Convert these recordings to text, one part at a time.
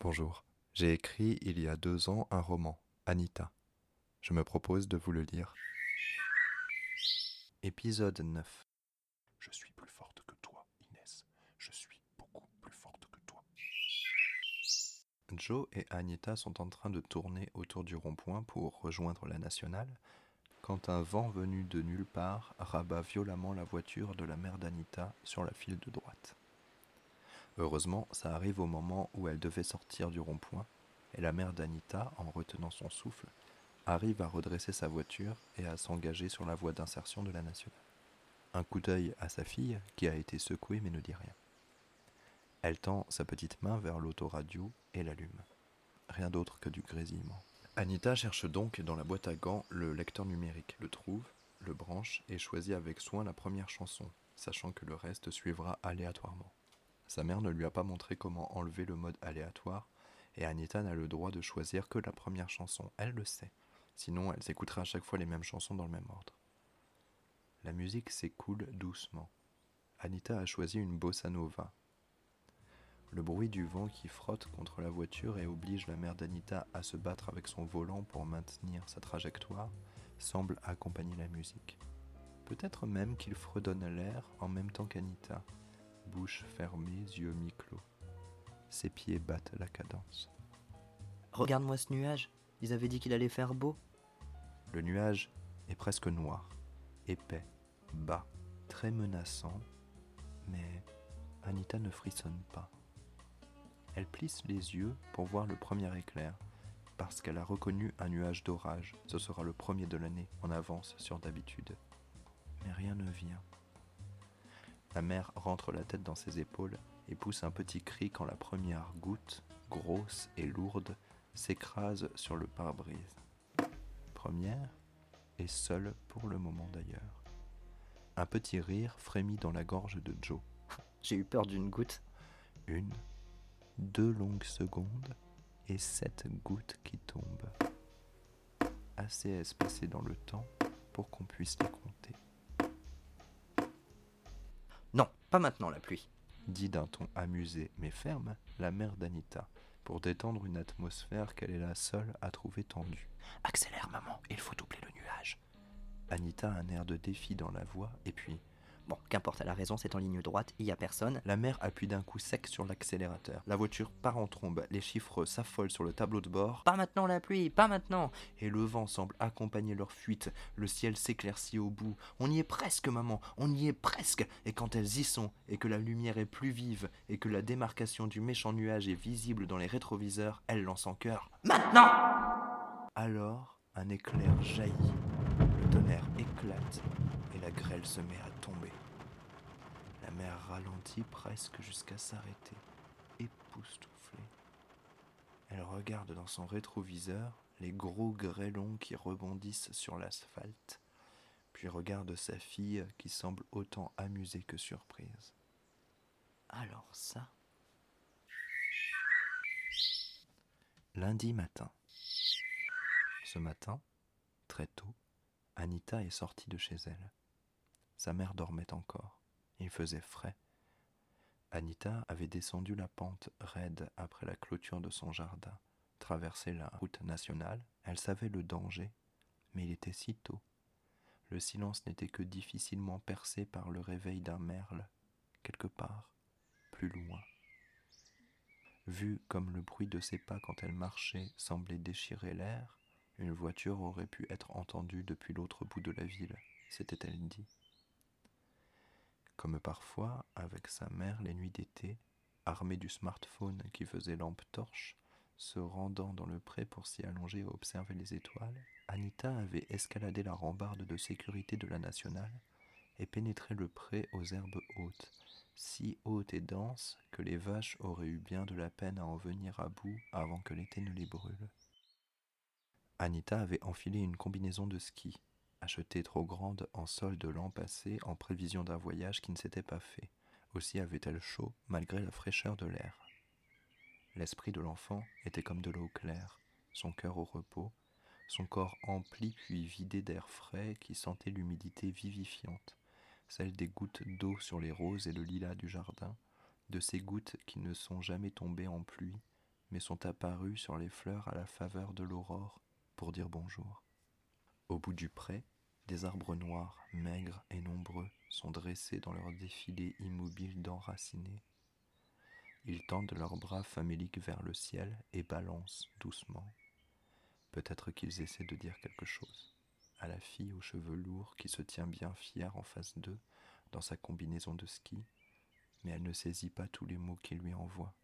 Bonjour. J'ai écrit il y a deux ans un roman, Anita. Je me propose de vous le lire. Épisode 9. Je suis plus forte que toi, Inès. Je suis beaucoup plus forte que toi. Joe et Anita sont en train de tourner autour du rond-point pour rejoindre la nationale quand un vent venu de nulle part rabat violemment la voiture de la mère d'Anita sur la file de droite. Heureusement, ça arrive au moment où elle devait sortir du rond-point, et la mère d'Anita, en retenant son souffle, arrive à redresser sa voiture et à s'engager sur la voie d'insertion de la nationale. Un coup d'œil à sa fille, qui a été secouée mais ne dit rien. Elle tend sa petite main vers l'autoradio et l'allume. Rien d'autre que du grésillement. Anita cherche donc dans la boîte à gants le lecteur numérique, le trouve, le branche et choisit avec soin la première chanson, sachant que le reste suivra aléatoirement. Sa mère ne lui a pas montré comment enlever le mode aléatoire, et Anita n'a le droit de choisir que la première chanson, elle le sait. Sinon, elle s'écoutera à chaque fois les mêmes chansons dans le même ordre. La musique s'écoule doucement. Anita a choisi une bossa nova. Le bruit du vent qui frotte contre la voiture et oblige la mère d'Anita à se battre avec son volant pour maintenir sa trajectoire semble accompagner la musique. Peut-être même qu'il fredonne l'air en même temps qu'Anita, bouche fermée, yeux mi-clos. Ses pieds battent la cadence. Regarde-moi ce nuage. Ils avaient dit qu'il allait faire beau. Le nuage est presque noir, épais, bas, très menaçant, mais Anita ne frissonne pas. Elle plisse les yeux pour voir le premier éclair, parce qu'elle a reconnu un nuage d'orage. Ce sera le premier de l'année, en avance sur d'habitude. Mais rien ne vient. La mère rentre la tête dans ses épaules et pousse un petit cri quand la première goutte, grosse et lourde, s'écrase sur le pare-brise. Première et seule pour le moment d'ailleurs. Un petit rire frémit dans la gorge de Joe. J'ai eu peur d'une goutte. Une, deux longues secondes et sept gouttes qui tombent. Assez espacées dans le temps pour qu'on puisse les pas maintenant la pluie. Dit d'un ton amusé mais ferme la mère d'Anita, pour détendre une atmosphère qu'elle est la seule à trouver tendue. Accélère, maman, il faut doubler le nuage. Anita a un air de défi dans la voix, et puis Bon, qu'importe, elle a raison, c'est en ligne droite, il y a personne. la mère appuie d'un coup sec sur l'accélérateur. La voiture part en trombe, les chiffres s'affolent sur le tableau de bord, Pas maintenant la pluie, pas maintenant. et le vent semble accompagner leur fuite. Le ciel s'éclaircit au bout. On y est presque, maman, on y est presque. Et quand elles y sont, et que la lumière est plus vive, et que la démarcation du méchant nuage est visible dans les rétroviseurs, elles lancent en chœur. Maintenant Alors, un éclair jaillit, le tonnerre éclate, grêle se met à tomber. La mer ralentit presque jusqu'à s'arrêter, époustouflée. Elle regarde dans son rétroviseur les gros grêlons qui rebondissent sur l'asphalte, puis regarde sa fille qui semble autant amusée que surprise. Alors ça? Lundi matin. Ce matin, très tôt, Anita est sortie de chez elle. Sa mère dormait encore. Il faisait frais. Anita avait descendu la pente raide après la clôture de son jardin, traversé la route nationale. Elle savait le danger, mais il était si tôt. Le silence n'était que difficilement percé par le réveil d'un merle, quelque part, plus loin. Vu comme le bruit de ses pas quand elle marchait semblait déchirer l'air, une voiture aurait pu être entendue depuis l'autre bout de la ville, s'était-elle dit. Comme parfois, avec sa mère les nuits d'été, armée du smartphone qui faisait lampe torche, se rendant dans le pré pour s'y allonger et observer les étoiles, Anita avait escaladé la rambarde de sécurité de la nationale et pénétré le pré aux herbes hautes, si hautes et denses que les vaches auraient eu bien de la peine à en venir à bout avant que l'été ne les brûle. Anita avait enfilé une combinaison de ski, achetée trop grande en solde l'an passé en prévision d'un voyage qui ne s'était pas fait. Aussi avait-elle chaud malgré la fraîcheur de l'air. L'esprit de l'enfant était comme de l'eau claire, son cœur au repos, son corps empli puis vidé d'air frais qui sentait l'humidité vivifiante, celle des gouttes d'eau sur les roses et le lilas du jardin, de ces gouttes qui ne sont jamais tombées en pluie, mais sont apparus sur les fleurs à la faveur de l'aurore pour dire bonjour. Au bout du pré, des arbres noirs, maigres et nombreux, sont dressés dans leur défilé immobile d'enracinés. Ils tendent leurs bras faméliques vers le ciel et balancent doucement. Peut-être qu'ils essaient de dire quelque chose à la fille aux cheveux lourds qui se tient bien fière en face d'eux dans sa combinaison de ski, mais elle ne saisit pas tous les mots qu'il lui envoie.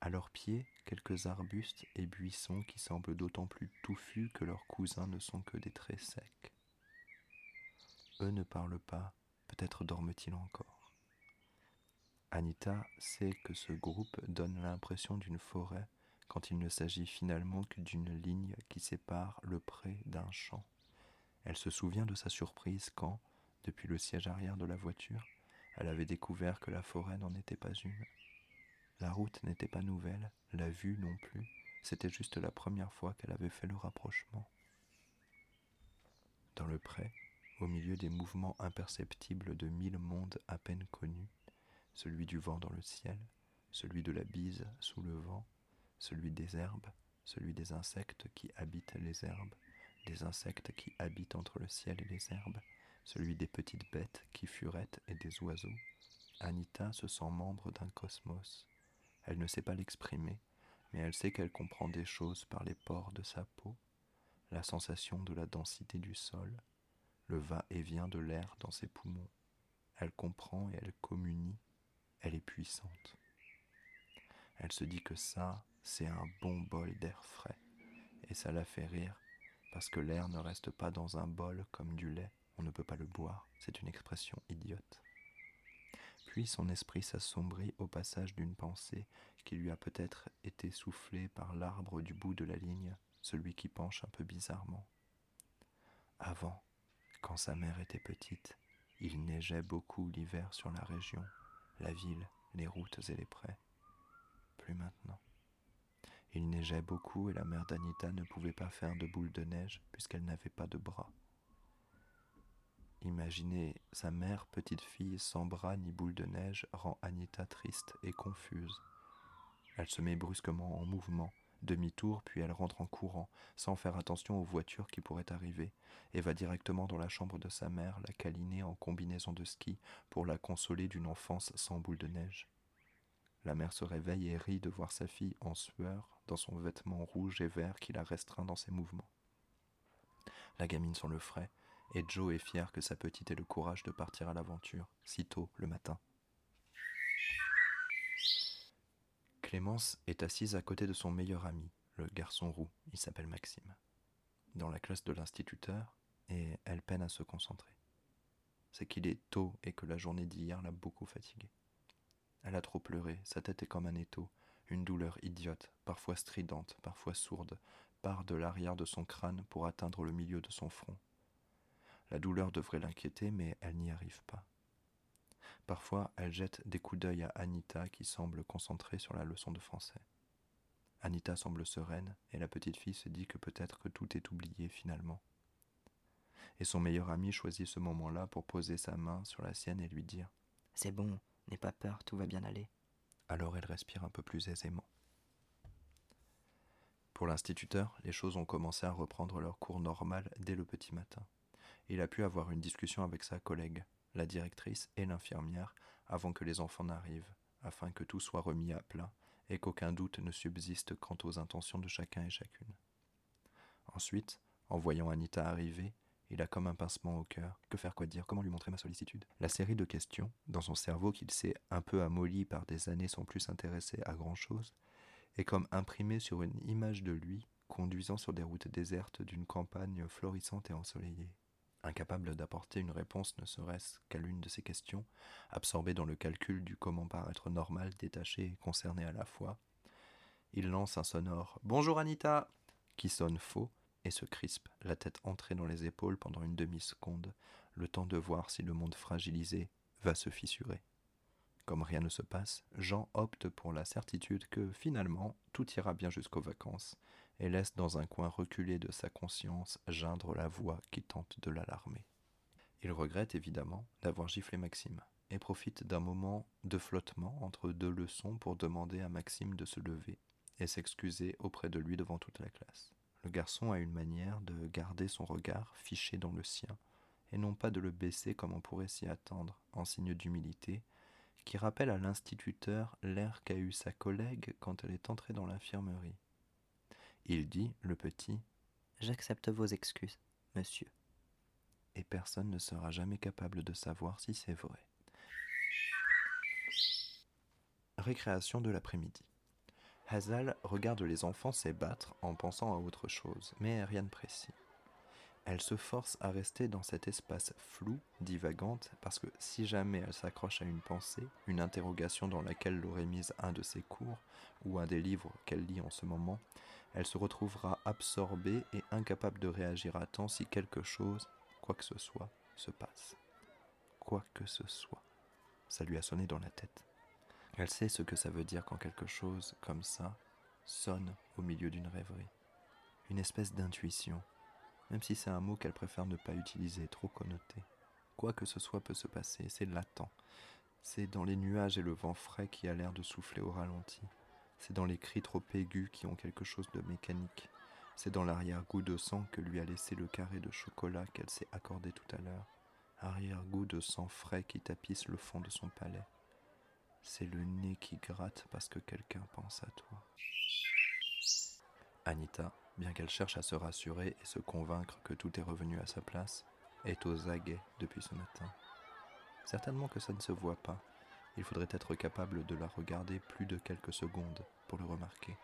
À leurs pieds, quelques arbustes et buissons qui semblent d'autant plus touffus que leurs cousins ne sont que des traits secs. Eux ne parlent pas, peut-être dorment-ils encore. Anita sait que ce groupe donne l'impression d'une forêt quand il ne s'agit finalement que d'une ligne qui sépare le pré d'un champ. Elle se souvient de sa surprise quand, depuis le siège arrière de la voiture, elle avait découvert que la forêt n'en était pas une. La route n'était pas nouvelle, la vue non plus, c'était juste la première fois qu'elle avait fait le rapprochement. Dans le pré, au milieu des mouvements imperceptibles de mille mondes à peine connus, celui du vent dans le ciel, celui de la bise sous le vent, celui des herbes, celui des insectes qui habitent les herbes, des insectes qui habitent entre le ciel et les herbes, celui des petites bêtes qui furettent et des oiseaux, Anita se sent membre d'un cosmos, elle ne sait pas l'exprimer, mais elle sait qu'elle comprend des choses par les pores de sa peau, la sensation de la densité du sol, le va-et-vient de l'air dans ses poumons. Elle comprend et elle communie, elle est puissante. Elle se dit que ça, c'est un bon bol d'air frais, et ça la fait rire, parce que l'air ne reste pas dans un bol comme du lait, on ne peut pas le boire, c'est une expression idiote. Puis son esprit s'assombrit au passage d'une pensée qui lui a peut-être été soufflée par l'arbre du bout de la ligne, celui qui penche un peu bizarrement. Avant, quand sa mère était petite, il neigeait beaucoup l'hiver sur la région, la ville, les routes et les prés. Plus maintenant. Il neigeait beaucoup et la mère d'Anita ne pouvait pas faire de boule de neige puisqu'elle n'avait pas de bras. Imaginer sa mère petite fille sans bras ni boule de neige rend Anita triste et confuse. Elle se met brusquement en mouvement, demi-tour, puis elle rentre en courant, sans faire attention aux voitures qui pourraient arriver, et va directement dans la chambre de sa mère, la câliner en combinaison de ski pour la consoler d'une enfance sans boule de neige. La mère se réveille et rit de voir sa fille en sueur, dans son vêtement rouge et vert qui la restreint dans ses mouvements. La gamine sent le frais, et Joe est fier que sa petite ait le courage de partir à l'aventure, si tôt le matin. Clémence est assise à côté de son meilleur ami, le garçon roux, il s'appelle Maxime, dans la classe de l'instituteur, et elle peine à se concentrer. C'est qu'il est tôt et que la journée d'hier l'a beaucoup fatiguée. Elle a trop pleuré, sa tête est comme un étau, une douleur idiote, parfois stridente, parfois sourde, part de l'arrière de son crâne pour atteindre le milieu de son front. La douleur devrait l'inquiéter, mais elle n'y arrive pas. Parfois, elle jette des coups d'œil à Anita qui semble concentrée sur la leçon de français. Anita semble sereine et la petite fille se dit que peut-être que tout est oublié finalement. Et son meilleur ami choisit ce moment-là pour poser sa main sur la sienne et lui dire C'est bon, n'aie pas peur, tout va bien aller. Alors elle respire un peu plus aisément. Pour l'instituteur, les choses ont commencé à reprendre leur cours normal dès le petit matin il a pu avoir une discussion avec sa collègue, la directrice et l'infirmière, avant que les enfants n'arrivent, afin que tout soit remis à plat et qu'aucun doute ne subsiste quant aux intentions de chacun et chacune. Ensuite, en voyant Anita arriver, il a comme un pincement au cœur. Que faire, quoi dire, comment lui montrer ma sollicitude? La série de questions, dans son cerveau qu'il s'est un peu amolli par des années sans plus s'intéresser à grand-chose, est comme imprimée sur une image de lui conduisant sur des routes désertes d'une campagne florissante et ensoleillée incapable d'apporter une réponse ne serait-ce qu'à l'une de ces questions, absorbé dans le calcul du comment paraître normal, détaché et concerné à la fois, il lance un sonore Bonjour Anita qui sonne faux et se crispe, la tête entrée dans les épaules pendant une demi-seconde, le temps de voir si le monde fragilisé va se fissurer. Comme rien ne se passe, Jean opte pour la certitude que finalement tout ira bien jusqu'aux vacances, et laisse dans un coin reculé de sa conscience geindre la voix qui tente de l'alarmer. Il regrette évidemment d'avoir giflé Maxime, et profite d'un moment de flottement entre deux leçons pour demander à Maxime de se lever et s'excuser auprès de lui devant toute la classe. Le garçon a une manière de garder son regard fiché dans le sien, et non pas de le baisser comme on pourrait s'y attendre, en signe d'humilité, qui rappelle à l'instituteur l'air qu'a eu sa collègue quand elle est entrée dans l'infirmerie. Il dit, le petit, J'accepte vos excuses, monsieur. et personne ne sera jamais capable de savoir si c'est vrai. Récréation de l'après-midi. Hazal regarde les enfants s'ébattre en pensant à autre chose, mais rien de précis. Elle se force à rester dans cet espace flou, divagante, parce que si jamais elle s'accroche à une pensée, une interrogation dans laquelle l'aurait mise un de ses cours, ou un des livres qu'elle lit en ce moment, elle se retrouvera absorbée et incapable de réagir à temps si quelque chose, quoi que ce soit, se passe. Quoi que ce soit. Ça lui a sonné dans la tête. Elle sait ce que ça veut dire quand quelque chose comme ça sonne au milieu d'une rêverie. Une espèce d'intuition, même si c'est un mot qu'elle préfère ne pas utiliser, trop connoté. Quoi que ce soit peut se passer, c'est latent. C'est dans les nuages et le vent frais qui a l'air de souffler au ralenti. C'est dans les cris trop aigus qui ont quelque chose de mécanique. C'est dans l'arrière-goût de sang que lui a laissé le carré de chocolat qu'elle s'est accordé tout à l'heure. Arrière-goût de sang frais qui tapisse le fond de son palais. C'est le nez qui gratte parce que quelqu'un pense à toi. Anita, bien qu'elle cherche à se rassurer et se convaincre que tout est revenu à sa place, est aux aguets depuis ce matin. Certainement que ça ne se voit pas. Il faudrait être capable de la regarder plus de quelques secondes pour le remarquer.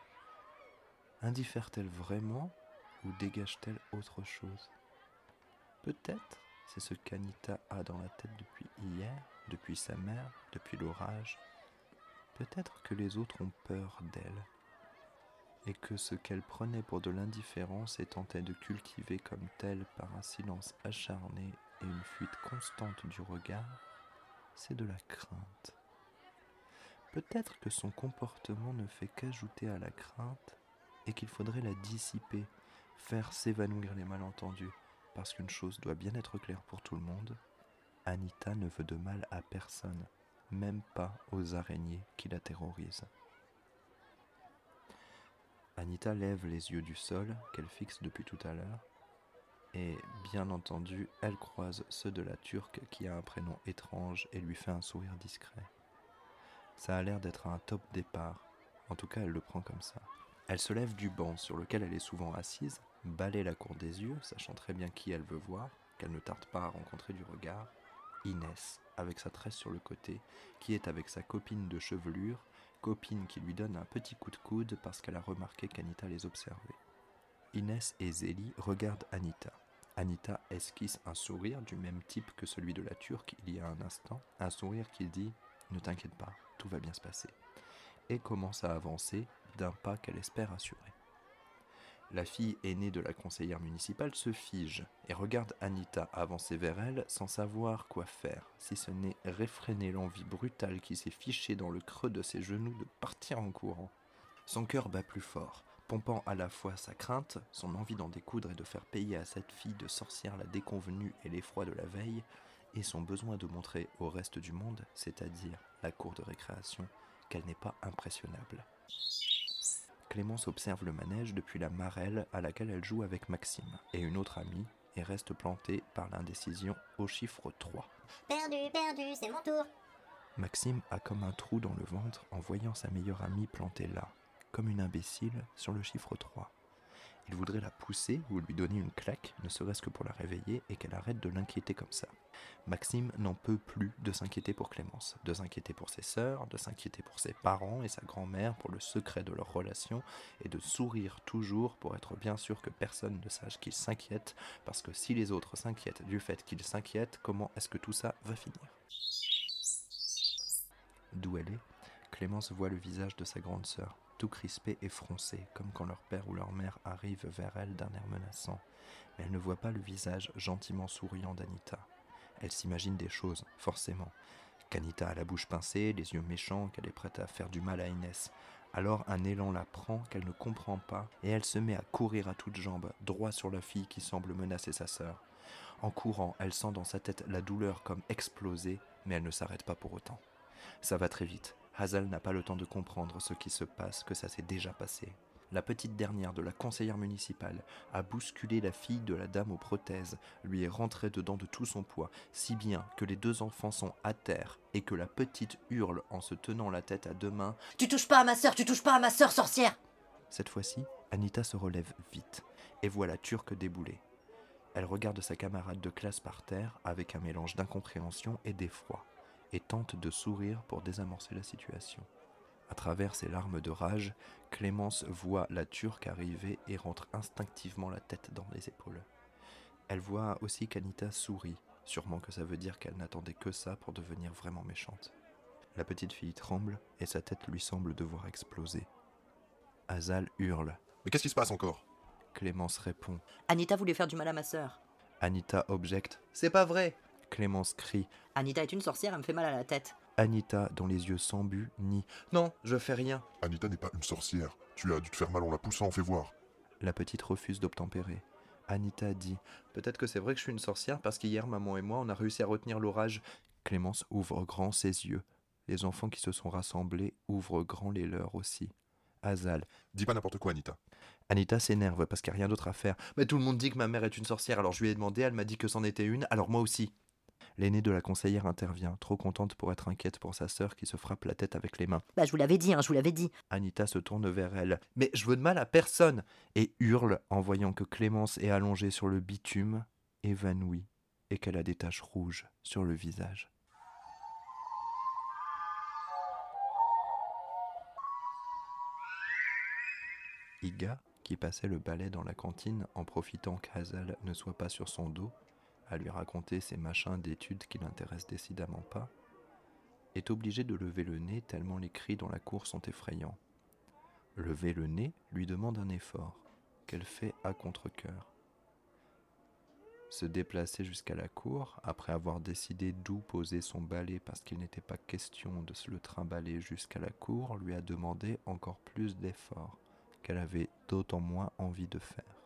Indiffère-t-elle vraiment ou dégage-t-elle autre chose? Peut-être c'est ce qu'Anita a dans la tête depuis hier, depuis sa mère, depuis l'orage. Peut-être que les autres ont peur d'elle et que ce qu'elle prenait pour de l'indifférence et tentait de cultiver comme tel par un silence acharné et une fuite constante du regard, c'est de la crainte. Peut-être que son comportement ne fait qu'ajouter à la crainte et qu'il faudrait la dissiper, faire s'évanouir les malentendus, parce qu'une chose doit bien être claire pour tout le monde, Anita ne veut de mal à personne, même pas aux araignées qui la terrorisent. Anita lève les yeux du sol, qu'elle fixe depuis tout à l'heure, et bien entendu, elle croise ceux de la Turque qui a un prénom étrange et lui fait un sourire discret. Ça a l'air d'être un top départ, en tout cas elle le prend comme ça. Elle se lève du banc sur lequel elle est souvent assise, balaie la cour des yeux, sachant très bien qui elle veut voir, qu'elle ne tarde pas à rencontrer du regard, Inès, avec sa tresse sur le côté, qui est avec sa copine de chevelure, copine qui lui donne un petit coup de coude parce qu'elle a remarqué qu'Anita les observait. Inès et Zélie regardent Anita. Anita esquisse un sourire du même type que celui de la Turque il y a un instant, un sourire qui dit Ne t'inquiète pas, tout va bien se passer, et commence à avancer d'un pas qu'elle espère assurer. La fille aînée de la conseillère municipale se fige et regarde Anita avancer vers elle sans savoir quoi faire, si ce n'est réfréner l'envie brutale qui s'est fichée dans le creux de ses genoux de partir en courant. Son cœur bat plus fort, pompant à la fois sa crainte, son envie d'en découdre et de faire payer à cette fille de sorcière la déconvenue et l'effroi de la veille, et son besoin de montrer au reste du monde, c'est-à-dire la cour de récréation, qu'elle n'est pas impressionnable. Clémence observe le manège depuis la marelle à laquelle elle joue avec Maxime et une autre amie et reste plantée par l'indécision au chiffre 3. Perdu, perdu, c'est mon tour. Maxime a comme un trou dans le ventre en voyant sa meilleure amie plantée là, comme une imbécile, sur le chiffre 3. Il voudrait la pousser ou lui donner une claque, ne serait-ce que pour la réveiller et qu'elle arrête de l'inquiéter comme ça. Maxime n'en peut plus de s'inquiéter pour Clémence, de s'inquiéter pour ses sœurs, de s'inquiéter pour ses parents et sa grand-mère pour le secret de leur relation, et de sourire toujours pour être bien sûr que personne ne sache qu'il s'inquiète, parce que si les autres s'inquiètent du fait qu'il s'inquiète, comment est-ce que tout ça va finir? D'où elle est, Clémence voit le visage de sa grande sœur, tout et froncé, comme quand leur père ou leur mère arrive vers elle d'un air menaçant. Mais elle ne voit pas le visage gentiment souriant d'Anita. Elle s'imagine des choses, forcément. Qu'Anita a la bouche pincée, les yeux méchants, qu'elle est prête à faire du mal à Inès. Alors un élan la prend qu'elle ne comprend pas, et elle se met à courir à toutes jambes, droit sur la fille qui semble menacer sa sœur. En courant, elle sent dans sa tête la douleur comme exploser, mais elle ne s'arrête pas pour autant. Ça va très vite. Hazal n'a pas le temps de comprendre ce qui se passe, que ça s'est déjà passé. La petite dernière de la conseillère municipale a bousculé la fille de la dame aux prothèses, lui est rentrée dedans de tout son poids, si bien que les deux enfants sont à terre et que la petite hurle en se tenant la tête à deux mains Tu touches pas à ma sœur, tu touches pas à ma sœur sorcière Cette fois-ci, Anita se relève vite et voit la turque débouler. Elle regarde sa camarade de classe par terre avec un mélange d'incompréhension et d'effroi et tente de sourire pour désamorcer la situation. À travers ses larmes de rage, Clémence voit la Turque arriver et rentre instinctivement la tête dans les épaules. Elle voit aussi qu'Anita sourit, sûrement que ça veut dire qu'elle n'attendait que ça pour devenir vraiment méchante. La petite fille tremble et sa tête lui semble devoir exploser. Azal hurle. Mais qu'est-ce qui se passe encore? Clémence répond. Anita voulait faire du mal à ma sœur. Anita objecte. C'est pas vrai Clémence crie. Anita est une sorcière, elle me fait mal à la tête. Anita, dont les yeux s'embuent, nie. Non, je fais rien. Anita n'est pas une sorcière. Tu as dû te faire mal en la poussant, fais voir. La petite refuse d'obtempérer. Anita dit Peut-être que c'est vrai que je suis une sorcière parce qu'hier, maman et moi, on a réussi à retenir l'orage. Clémence ouvre grand ses yeux. Les enfants qui se sont rassemblés ouvrent grand les leurs aussi. Azal. Dis pas n'importe quoi, Anita. Anita s'énerve parce qu'il n'y a rien d'autre à faire. Mais tout le monde dit que ma mère est une sorcière, alors je lui ai demandé, elle m'a dit que c'en était une, alors moi aussi. L'aînée de la conseillère intervient, trop contente pour être inquiète pour sa sœur qui se frappe la tête avec les mains. Bah, je vous l'avais dit, hein, je vous l'avais dit. Anita se tourne vers elle. Mais je veux de mal à personne et hurle en voyant que Clémence est allongée sur le bitume, évanouie, et qu'elle a des taches rouges sur le visage. Iga, qui passait le balai dans la cantine en profitant qu'Hazal ne soit pas sur son dos, à lui raconter ces machins d'études qui l'intéressent décidément pas, est obligé de lever le nez tellement les cris dans la cour sont effrayants. Lever le nez lui demande un effort, qu'elle fait à contre-coeur. Se déplacer jusqu'à la cour, après avoir décidé d'où poser son balai parce qu'il n'était pas question de se le trimballer jusqu'à la cour, lui a demandé encore plus d'efforts qu'elle avait d'autant moins envie de faire.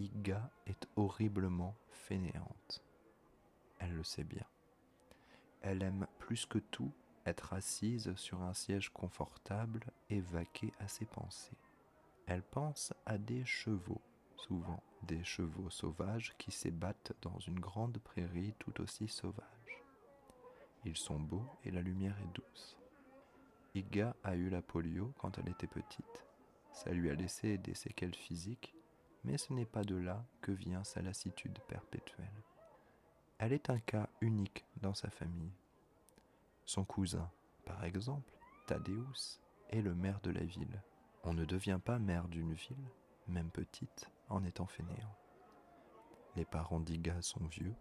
Iga est horriblement fainéante. Elle le sait bien. Elle aime plus que tout être assise sur un siège confortable et vaquer à ses pensées. Elle pense à des chevaux, souvent des chevaux sauvages qui s'ébattent dans une grande prairie tout aussi sauvage. Ils sont beaux et la lumière est douce. Iga a eu la polio quand elle était petite. Ça lui a laissé des séquelles physiques, mais ce n'est pas de là que vient sa lassitude perpétuelle. Elle est un cas unique dans sa famille. Son cousin, par exemple, Thaddeus, est le maire de la ville. On ne devient pas maire d'une ville, même petite, en étant fainéant. Les parents d'Iga sont vieux,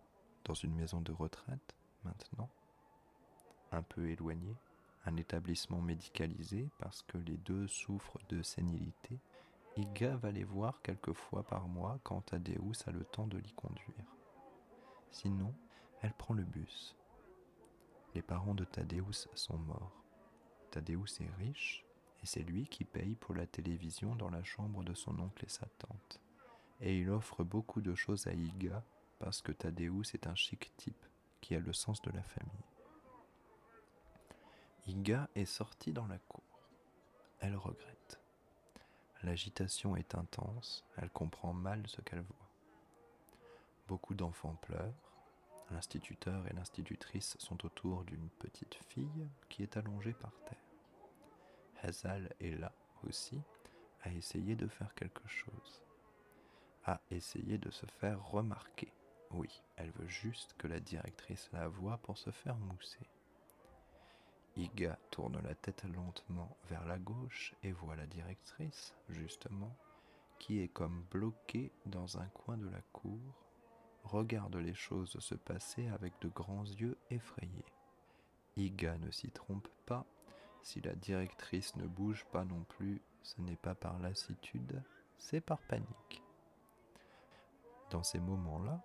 dans une maison de retraite, maintenant, un peu éloignés, un établissement médicalisé parce que les deux souffrent de sénilité. Iga va les voir quelques fois par mois quand Thaddeus a le temps de l'y conduire. Sinon, elle prend le bus. Les parents de Thaddeus sont morts. Thaddeus est riche et c'est lui qui paye pour la télévision dans la chambre de son oncle et sa tante. Et il offre beaucoup de choses à Iga parce que Thaddeus est un chic type qui a le sens de la famille. Iga est sortie dans la cour. Elle regrette. L'agitation est intense, elle comprend mal ce qu'elle voit. Beaucoup d'enfants pleurent. L'instituteur et l'institutrice sont autour d'une petite fille qui est allongée par terre. Hazal est là aussi, à essayer de faire quelque chose, à essayer de se faire remarquer. Oui, elle veut juste que la directrice la voie pour se faire mousser. Iga tourne la tête lentement vers la gauche et voit la directrice, justement, qui est comme bloquée dans un coin de la cour, regarde les choses se passer avec de grands yeux effrayés. Iga ne s'y trompe pas, si la directrice ne bouge pas non plus, ce n'est pas par lassitude, c'est par panique. Dans ces moments-là,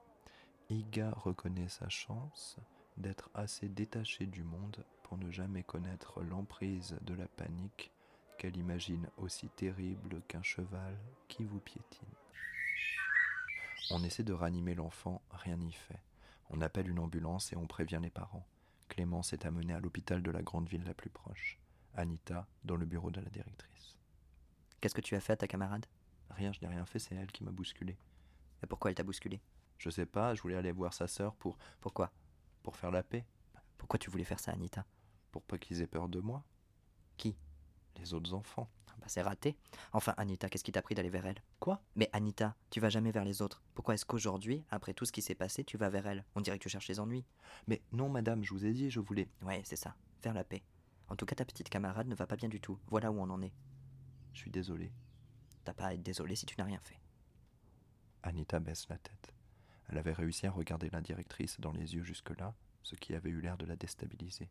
Iga reconnaît sa chance d'être assez détachée du monde pour ne jamais connaître l'emprise de la panique qu'elle imagine aussi terrible qu'un cheval qui vous piétine. On essaie de ranimer l'enfant, rien n'y fait. On appelle une ambulance et on prévient les parents. Clémence est amenée à l'hôpital de la grande ville la plus proche. Anita, dans le bureau de la directrice. Qu'est-ce que tu as fait à ta camarade? Rien, je n'ai rien fait, c'est elle qui m'a bousculé. Et pourquoi elle t'a bousculé? Je sais pas, je voulais aller voir sa sœur pour. Pourquoi? pour faire la paix. Pourquoi tu voulais faire ça, Anita? Pour pas qu'ils aient peur de moi. Qui? Les autres enfants. Bah c'est raté. Enfin, Anita, qu'est-ce qui t'a pris d'aller vers elle? Quoi? Mais Anita, tu vas jamais vers les autres. Pourquoi est-ce qu'aujourd'hui, après tout ce qui s'est passé, tu vas vers elle? On dirait que tu cherches les ennuis. Mais non, madame, je vous ai dit, je voulais. Ouais, c'est ça. Faire la paix. En tout cas, ta petite camarade ne va pas bien du tout. Voilà où on en est. Je suis désolé. T'as pas à être désolé si tu n'as rien fait. Anita baisse la tête. Elle avait réussi à regarder la directrice dans les yeux jusque-là, ce qui avait eu l'air de la déstabiliser.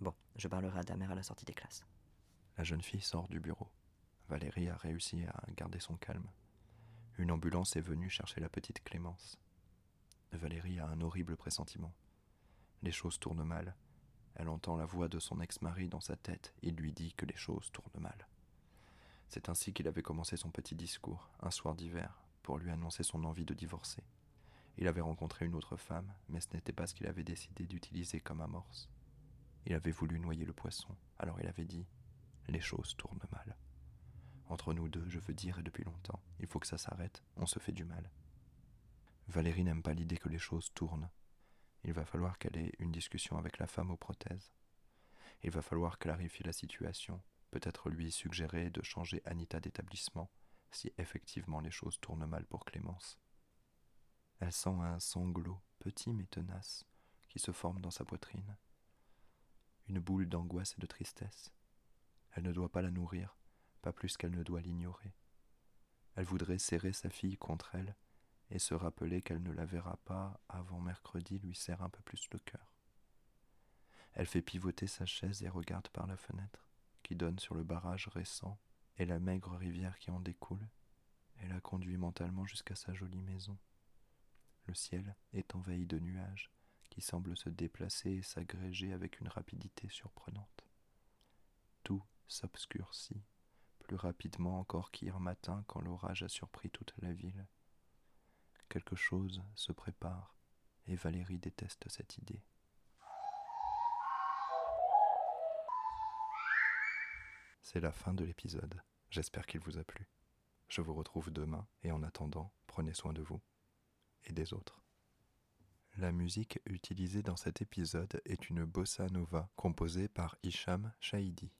Bon, je parlerai à ta mère à la sortie des classes. La jeune fille sort du bureau. Valérie a réussi à garder son calme. Une ambulance est venue chercher la petite Clémence. Valérie a un horrible pressentiment. Les choses tournent mal. Elle entend la voix de son ex-mari dans sa tête. Il lui dit que les choses tournent mal. C'est ainsi qu'il avait commencé son petit discours, un soir d'hiver, pour lui annoncer son envie de divorcer. Il avait rencontré une autre femme, mais ce n'était pas ce qu'il avait décidé d'utiliser comme amorce. Il avait voulu noyer le poisson, alors il avait dit Les choses tournent mal. Entre nous deux, je veux dire, et depuis longtemps, il faut que ça s'arrête, on se fait du mal. Valérie n'aime pas l'idée que les choses tournent. Il va falloir qu'elle ait une discussion avec la femme aux prothèses. Il va falloir clarifie la situation, peut-être lui suggérer de changer Anita d'établissement, si effectivement les choses tournent mal pour Clémence. Elle sent un sanglot, petit mais tenace, qui se forme dans sa poitrine. Une boule d'angoisse et de tristesse. Elle ne doit pas la nourrir, pas plus qu'elle ne doit l'ignorer. Elle voudrait serrer sa fille contre elle et se rappeler qu'elle ne la verra pas avant mercredi lui serre un peu plus le cœur. Elle fait pivoter sa chaise et regarde par la fenêtre, qui donne sur le barrage récent et la maigre rivière qui en découle, et la conduit mentalement jusqu'à sa jolie maison. Le ciel est envahi de nuages qui semblent se déplacer et s'agréger avec une rapidité surprenante. Tout s'obscurcit, plus rapidement encore qu'hier matin quand l'orage a surpris toute la ville. Quelque chose se prépare, et Valérie déteste cette idée. C'est la fin de l'épisode. J'espère qu'il vous a plu. Je vous retrouve demain et en attendant, prenez soin de vous et des autres. La musique utilisée dans cet épisode est une bossa nova composée par Hicham Shahidi.